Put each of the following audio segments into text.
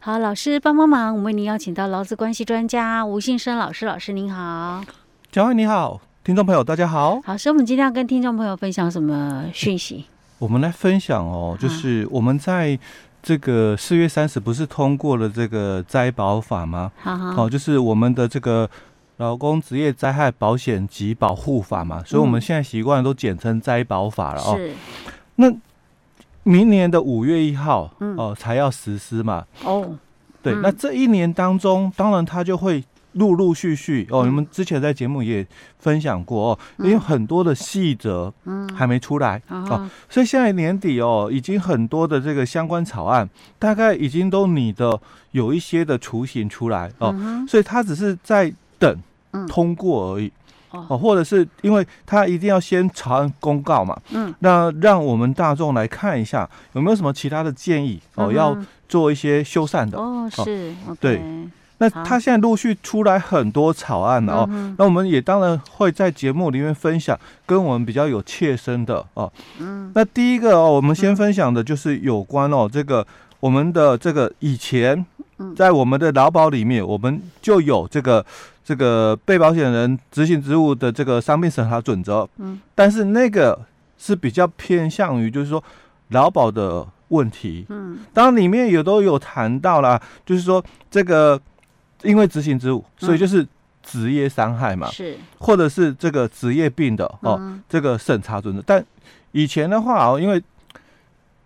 好，老师帮帮忙，我们为您邀请到劳资关系专家吴信生老师，老师您好，蒋惠你好，听众朋友大家好。好，所以我们今天要跟听众朋友分享什么讯息？我们来分享哦，就是我们在这个四月三十不是通过了这个灾保法吗？好好，哦，就是我们的这个劳工职业灾害保险及保护法嘛，所以我们现在习惯都简称灾保法了哦。是，那。明年的五月一号，哦、才要实施嘛。哦，对，嗯、那这一年当中，当然它就会陆陆续续哦。你们之前在节目也分享过哦，因为很多的细则嗯。还没出来、嗯、哦，所以现在年底哦，已经很多的这个相关草案大概已经都拟的有一些的雏形出来哦，嗯、所以它只是在等通过而已。哦，或者是因为他一定要先草案公告嘛，嗯，那让我们大众来看一下有没有什么其他的建议哦，嗯、要做一些修缮的哦，是，对。那他现在陆续出来很多草案了哦，嗯、那我们也当然会在节目里面分享跟我们比较有切身的哦，嗯，那第一个哦，我们先分享的就是有关哦这个我们的这个以前在我们的劳保里面我们就有这个。这个被保险人执行职务的这个伤病审查准则，嗯，但是那个是比较偏向于就是说劳保的问题，嗯，当然里面也都有谈到啦，就是说这个因为执行职务，所以就是职业伤害嘛，是，或者是这个职业病的哦，这个审查准则。但以前的话哦，因为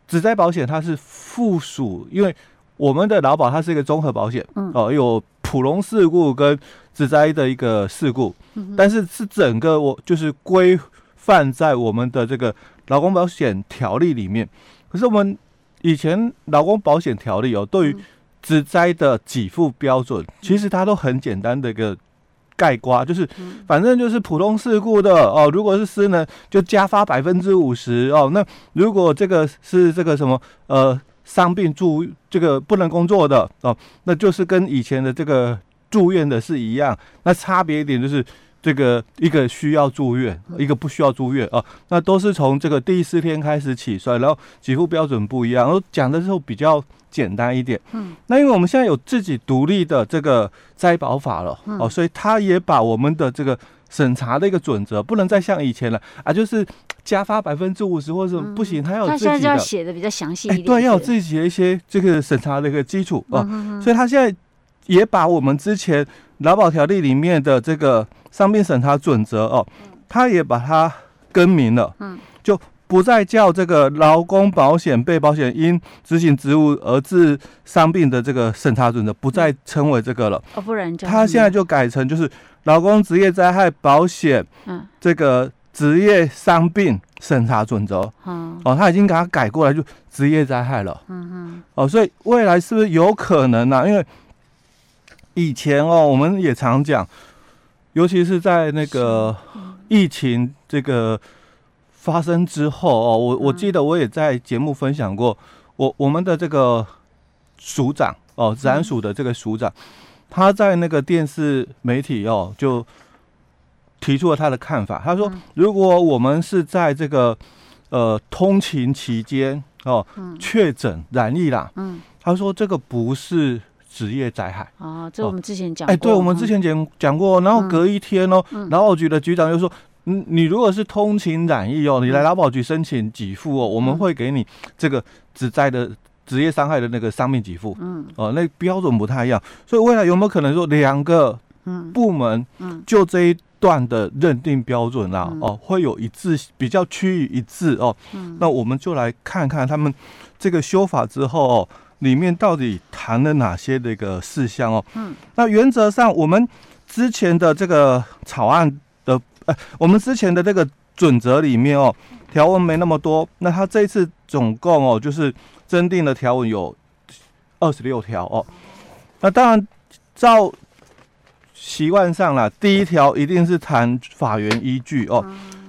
职灾保险它是附属，因为我们的劳保它是一个综合保险，嗯，哦，有普通事故跟职灾的一个事故，但是是整个我就是规范在我们的这个劳工保险条例里面。可是我们以前劳工保险条例哦，对于职灾的给付标准，其实它都很简单的一个盖瓜，就是反正就是普通事故的哦，如果是私人就加发百分之五十哦。那如果这个是这个什么呃伤病住这个不能工作的哦，那就是跟以前的这个。住院的是一样，那差别一点就是这个一个需要住院，一个不需要住院哦。那都是从这个第四天开始起算，然后给付标准不一样。然后讲的时候比较简单一点。嗯，那因为我们现在有自己独立的这个灾保法了哦，所以他也把我们的这个审查的一个准则不能再像以前了啊，就是加发百分之五十或者不行，他要有自己的。他现在就要写的比较详细一点，对，要有自己的一些这个审查的一个基础哦。所以他现在。也把我们之前劳保条例里面的这个伤病审查准则哦，他也把它更名了，嗯，就不再叫这个劳工保险被保险因执行职务而致伤病的这个审查准则，不再称为这个了。哦，不然他现在就改成就是劳工职业灾害保险，嗯，这个职业伤病审查准则，嗯，哦，他已经给他改过来就职业灾害了，嗯哼，哦，所以未来是不是有可能呢？因为以前哦，我们也常讲，尤其是在那个疫情这个发生之后哦，我我记得我也在节目分享过，我我们的这个署长哦，治安署的这个署长，他在那个电视媒体哦，就提出了他的看法。他说，如果我们是在这个呃通勤期间哦确诊染疫啦，嗯，他说这个不是。职业灾害。啊，这我们之前讲。哎、欸，对，我们之前讲讲过，然后隔一天哦，嗯、劳保局的局长又说，嗯，你如果是通勤染疫哦，你来劳保局申请给付哦，嗯、我们会给你这个职灾的职业伤害的那个伤病给付，嗯，哦，那标准不太一样，所以未来有没有可能说两个部门就这一段的认定标准啊，嗯、哦，会有一致，比较趋于一致哦，嗯，那我们就来看看他们这个修法之后哦。里面到底谈了哪些的一个事项哦？嗯，那原则上我们之前的这个草案的，呃，我们之前的这个准则里面哦，条文没那么多。那他这一次总共哦，就是增订的条文有二十六条哦。那当然照习惯上啦，第一条一定是谈法源依据哦。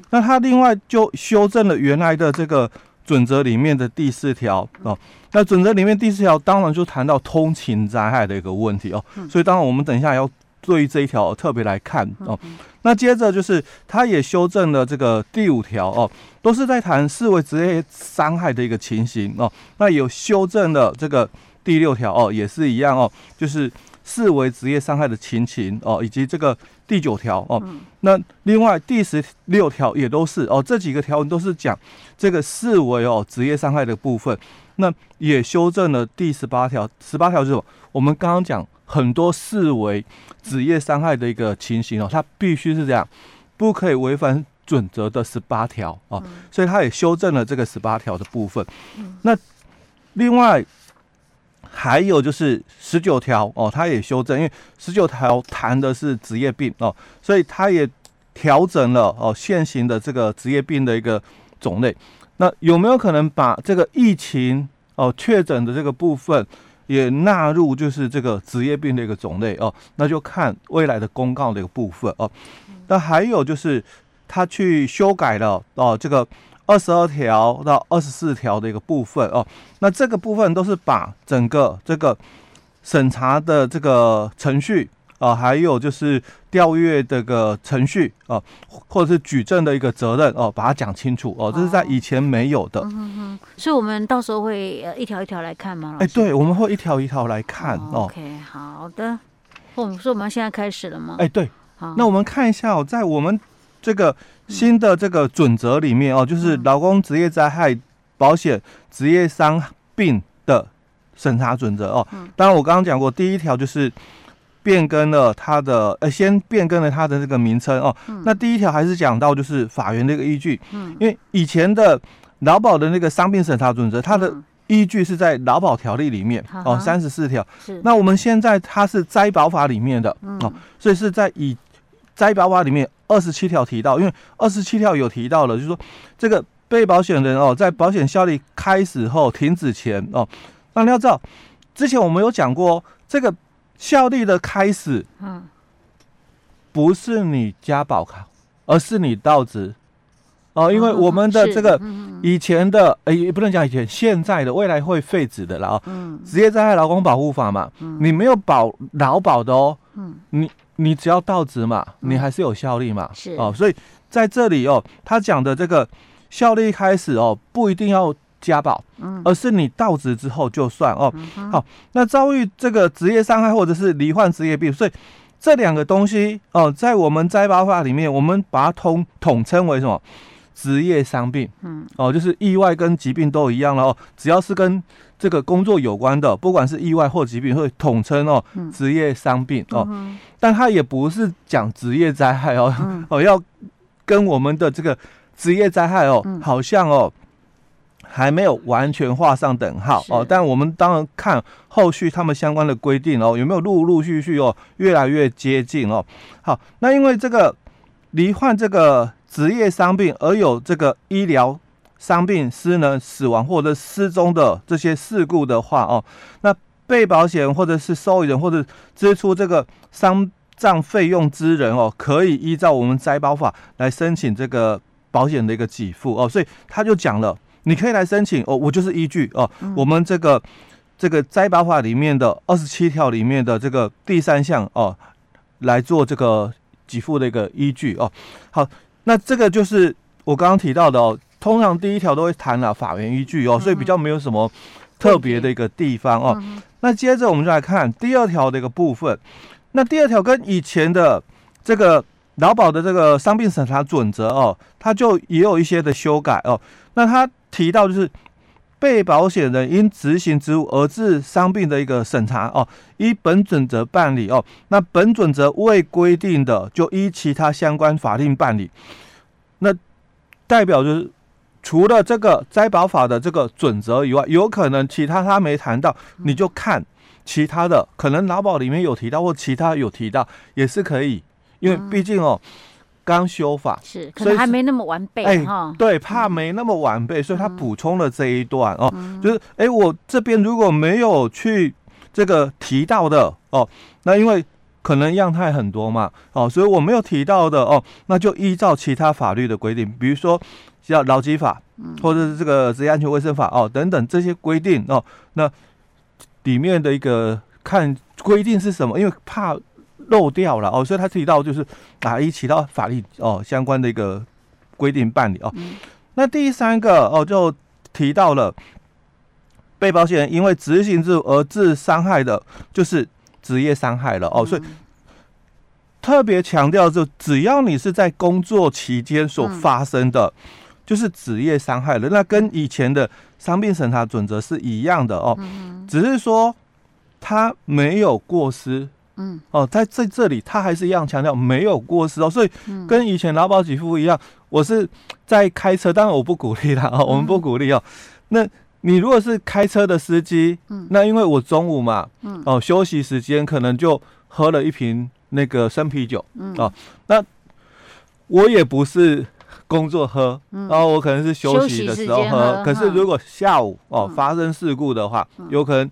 那他另外就修正了原来的这个。准则里面的第四条哦，那准则里面第四条当然就谈到通勤灾害的一个问题哦，所以当然我们等一下要对于这一条特别来看哦。那接着就是他也修正了这个第五条哦，都是在谈视为职业伤害的一个情形哦。那有修正了这个第六条哦，也是一样哦，就是视为职业伤害的情形哦，以及这个第九条哦，那另外第十六条也都是哦，这几个条文都是讲这个视为哦职业伤害的部分。那也修正了第十八条，十八条是什么？我们刚刚讲很多视为职业伤害的一个情形哦，它必须是这样，不可以违反准则的十八条哦，所以它也修正了这个十八条的部分。那另外还有就是十九条哦，它也修正，因为十九条谈的是职业病哦，所以它也调整了哦现行的这个职业病的一个种类。那有没有可能把这个疫情哦确诊的这个部分也纳入，就是这个职业病的一个种类哦？那就看未来的公告的一个部分哦。那还有就是他去修改了哦这个二十二条到二十四条的一个部分哦。那这个部分都是把整个这个审查的这个程序。啊，还有就是调阅这个程序哦，或者是举证的一个责任哦，把它讲清楚哦，这是在以前没有的。嗯哼，所以我们到时候会呃一条一条来看吗？哎，对，我们会一条一条来看哦。OK，好的。我们说我们现在开始了吗？哎，对。好，那我们看一下哦，在我们这个新的这个准则里面哦，就是劳工职业灾害保险职业伤病的审查准则哦。当然，我刚刚讲过，第一条就是。变更了它的，呃，先变更了它的这个名称哦。嗯、那第一条还是讲到就是法院的一个依据，嗯，因为以前的劳保的那个伤病审查准则，它的依据是在劳保条例里面、嗯、哦，三十四条。是。那我们现在它是灾保法里面的、嗯、哦，所以是在以灾保法里面二十七条提到，因为二十七条有提到了，就是说这个被保险人哦，在保险效力开始后停止前哦，那你要知道，之前我们有讲过这个。效力的开始，嗯，不是你加保卡，而是你到职哦，因为我们的这个以前的，哎，也不能讲以前，现在的未来会废止的了哦。嗯，职业灾害劳工保护法嘛，你没有保劳保的哦，嗯，你你只要到职嘛，你还是有效力嘛，是。哦，所以在这里哦，他讲的这个效力开始哦，不一定要。加保，而是你到职之后就算哦。好，那遭遇这个职业伤害或者是罹患职业病，所以这两个东西哦，在我们灾保法里面，我们把它统统称为什么？职业伤病。嗯，哦，就是意外跟疾病都一样了哦。只要是跟这个工作有关的，不管是意外或疾病，会统称哦职业伤病哦。但它也不是讲职业灾害哦，哦，要跟我们的这个职业灾害哦，好像哦。还没有完全画上等号哦，但我们当然看后续他们相关的规定哦，有没有陆陆续续哦，越来越接近哦。好，那因为这个罹患这个职业伤病而有这个医疗伤病失能、死亡或者失踪的这些事故的话哦，那被保险或者是受益人或者支出这个丧葬费用之人哦，可以依照我们灾保法来申请这个保险的一个给付哦，所以他就讲了。你可以来申请哦，我就是依据哦，嗯、我们这个这个灾保法里面的二十七条里面的这个第三项哦，来做这个给付的一个依据哦。好，那这个就是我刚刚提到的哦，通常第一条都会谈了法源依据哦，所以比较没有什么特别的一个地方哦。嗯、那接着我们就来看第二条的一个部分，那第二条跟以前的这个劳保的这个伤病审查准则哦，它就也有一些的修改哦，那它。提到就是被保险人因执行职务而致伤病的一个审查哦，依本准则办理哦。那本准则未规定的，就依其他相关法令办理。那代表就是除了这个灾保法的这个准则以外，有可能其他他没谈到，你就看其他的，可能劳保里面有提到或其他有提到也是可以，因为毕竟哦。刚修法。是，可能还没那么完备哎，对，怕没那么完备，所以他补充了这一段哦，就是哎，我这边如果没有去这个提到的哦，那因为可能样态很多嘛哦，所以我没有提到的哦，那就依照其他法律的规定，比如说像劳基法，或者是这个职业安全卫生法哦等等这些规定哦，那里面的一个看规定是什么，因为怕。漏掉了哦，所以他提到就是啊，依其他法律哦相关的一个规定办理哦。嗯、那第三个哦，就提到了被保险人因为执行职务而致伤害的，就是职业伤害了哦。所以特别强调，就只要你是在工作期间所发生的，就是职业伤害了。那跟以前的伤病审查准则是一样的哦，只是说他没有过失。嗯，哦，在在这里，他还是一样强调没有过失哦，所以跟以前劳保给付一样，我是在开车，当然我不鼓励啦，哦，我们不鼓励哦。那你如果是开车的司机，嗯，那因为我中午嘛，嗯，哦，休息时间可能就喝了一瓶那个生啤酒，嗯，哦，那我也不是工作喝，然后我可能是休息的时候喝，可是如果下午哦发生事故的话，有可能。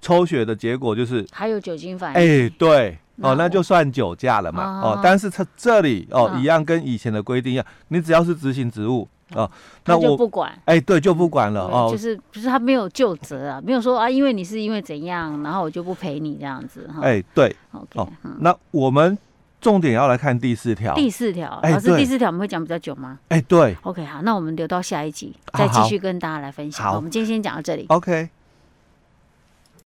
抽血的结果就是还有酒精反应，哎，对哦，那就算酒驾了嘛哦。但是他这里哦，一样跟以前的规定一样，你只要是执行职务哦，那我就不管，哎，对，就不管了哦。就是就是他没有就责啊，没有说啊，因为你是因为怎样，然后我就不赔你这样子哈。哎，对，哦，那我们重点要来看第四条。第四条，老师，第四条我们会讲比较久吗？哎，对。OK，好，那我们留到下一集再继续跟大家来分享。好，我们今天先讲到这里。OK。